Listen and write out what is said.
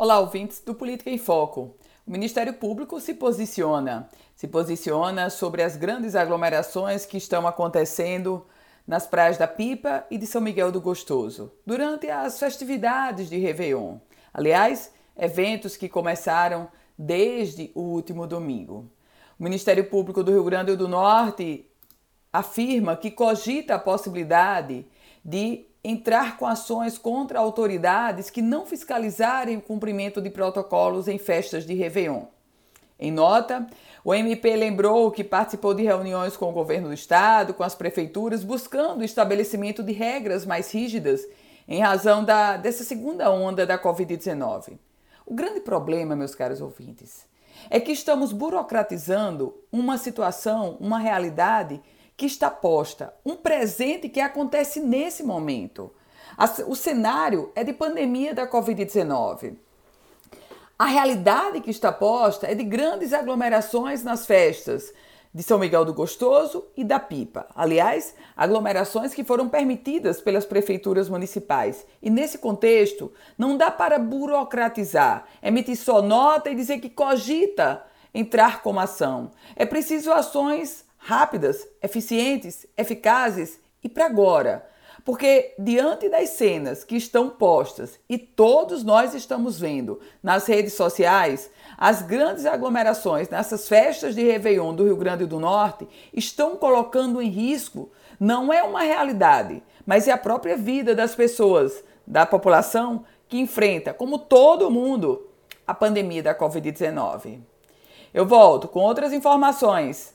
Olá, ouvintes do Política em Foco. O Ministério Público se posiciona, se posiciona sobre as grandes aglomerações que estão acontecendo nas praias da Pipa e de São Miguel do Gostoso, durante as festividades de Réveillon. Aliás, eventos que começaram desde o último domingo. O Ministério Público do Rio Grande do Norte afirma que cogita a possibilidade de entrar com ações contra autoridades que não fiscalizarem o cumprimento de protocolos em festas de Réveillon. Em nota, o MP lembrou que participou de reuniões com o governo do estado, com as prefeituras, buscando o estabelecimento de regras mais rígidas em razão da, dessa segunda onda da Covid-19. O grande problema, meus caros ouvintes, é que estamos burocratizando uma situação, uma realidade que está posta, um presente que acontece nesse momento. O cenário é de pandemia da Covid-19. A realidade que está posta é de grandes aglomerações nas festas de São Miguel do Gostoso e da Pipa. Aliás, aglomerações que foram permitidas pelas prefeituras municipais. E nesse contexto, não dá para burocratizar, emitir só nota e dizer que cogita entrar como ação. É preciso ações rápidas, eficientes, eficazes e para agora. Porque diante das cenas que estão postas e todos nós estamos vendo nas redes sociais, as grandes aglomerações nessas festas de Réveillon do Rio Grande do Norte estão colocando em risco não é uma realidade, mas é a própria vida das pessoas, da população que enfrenta, como todo mundo, a pandemia da Covid-19. Eu volto com outras informações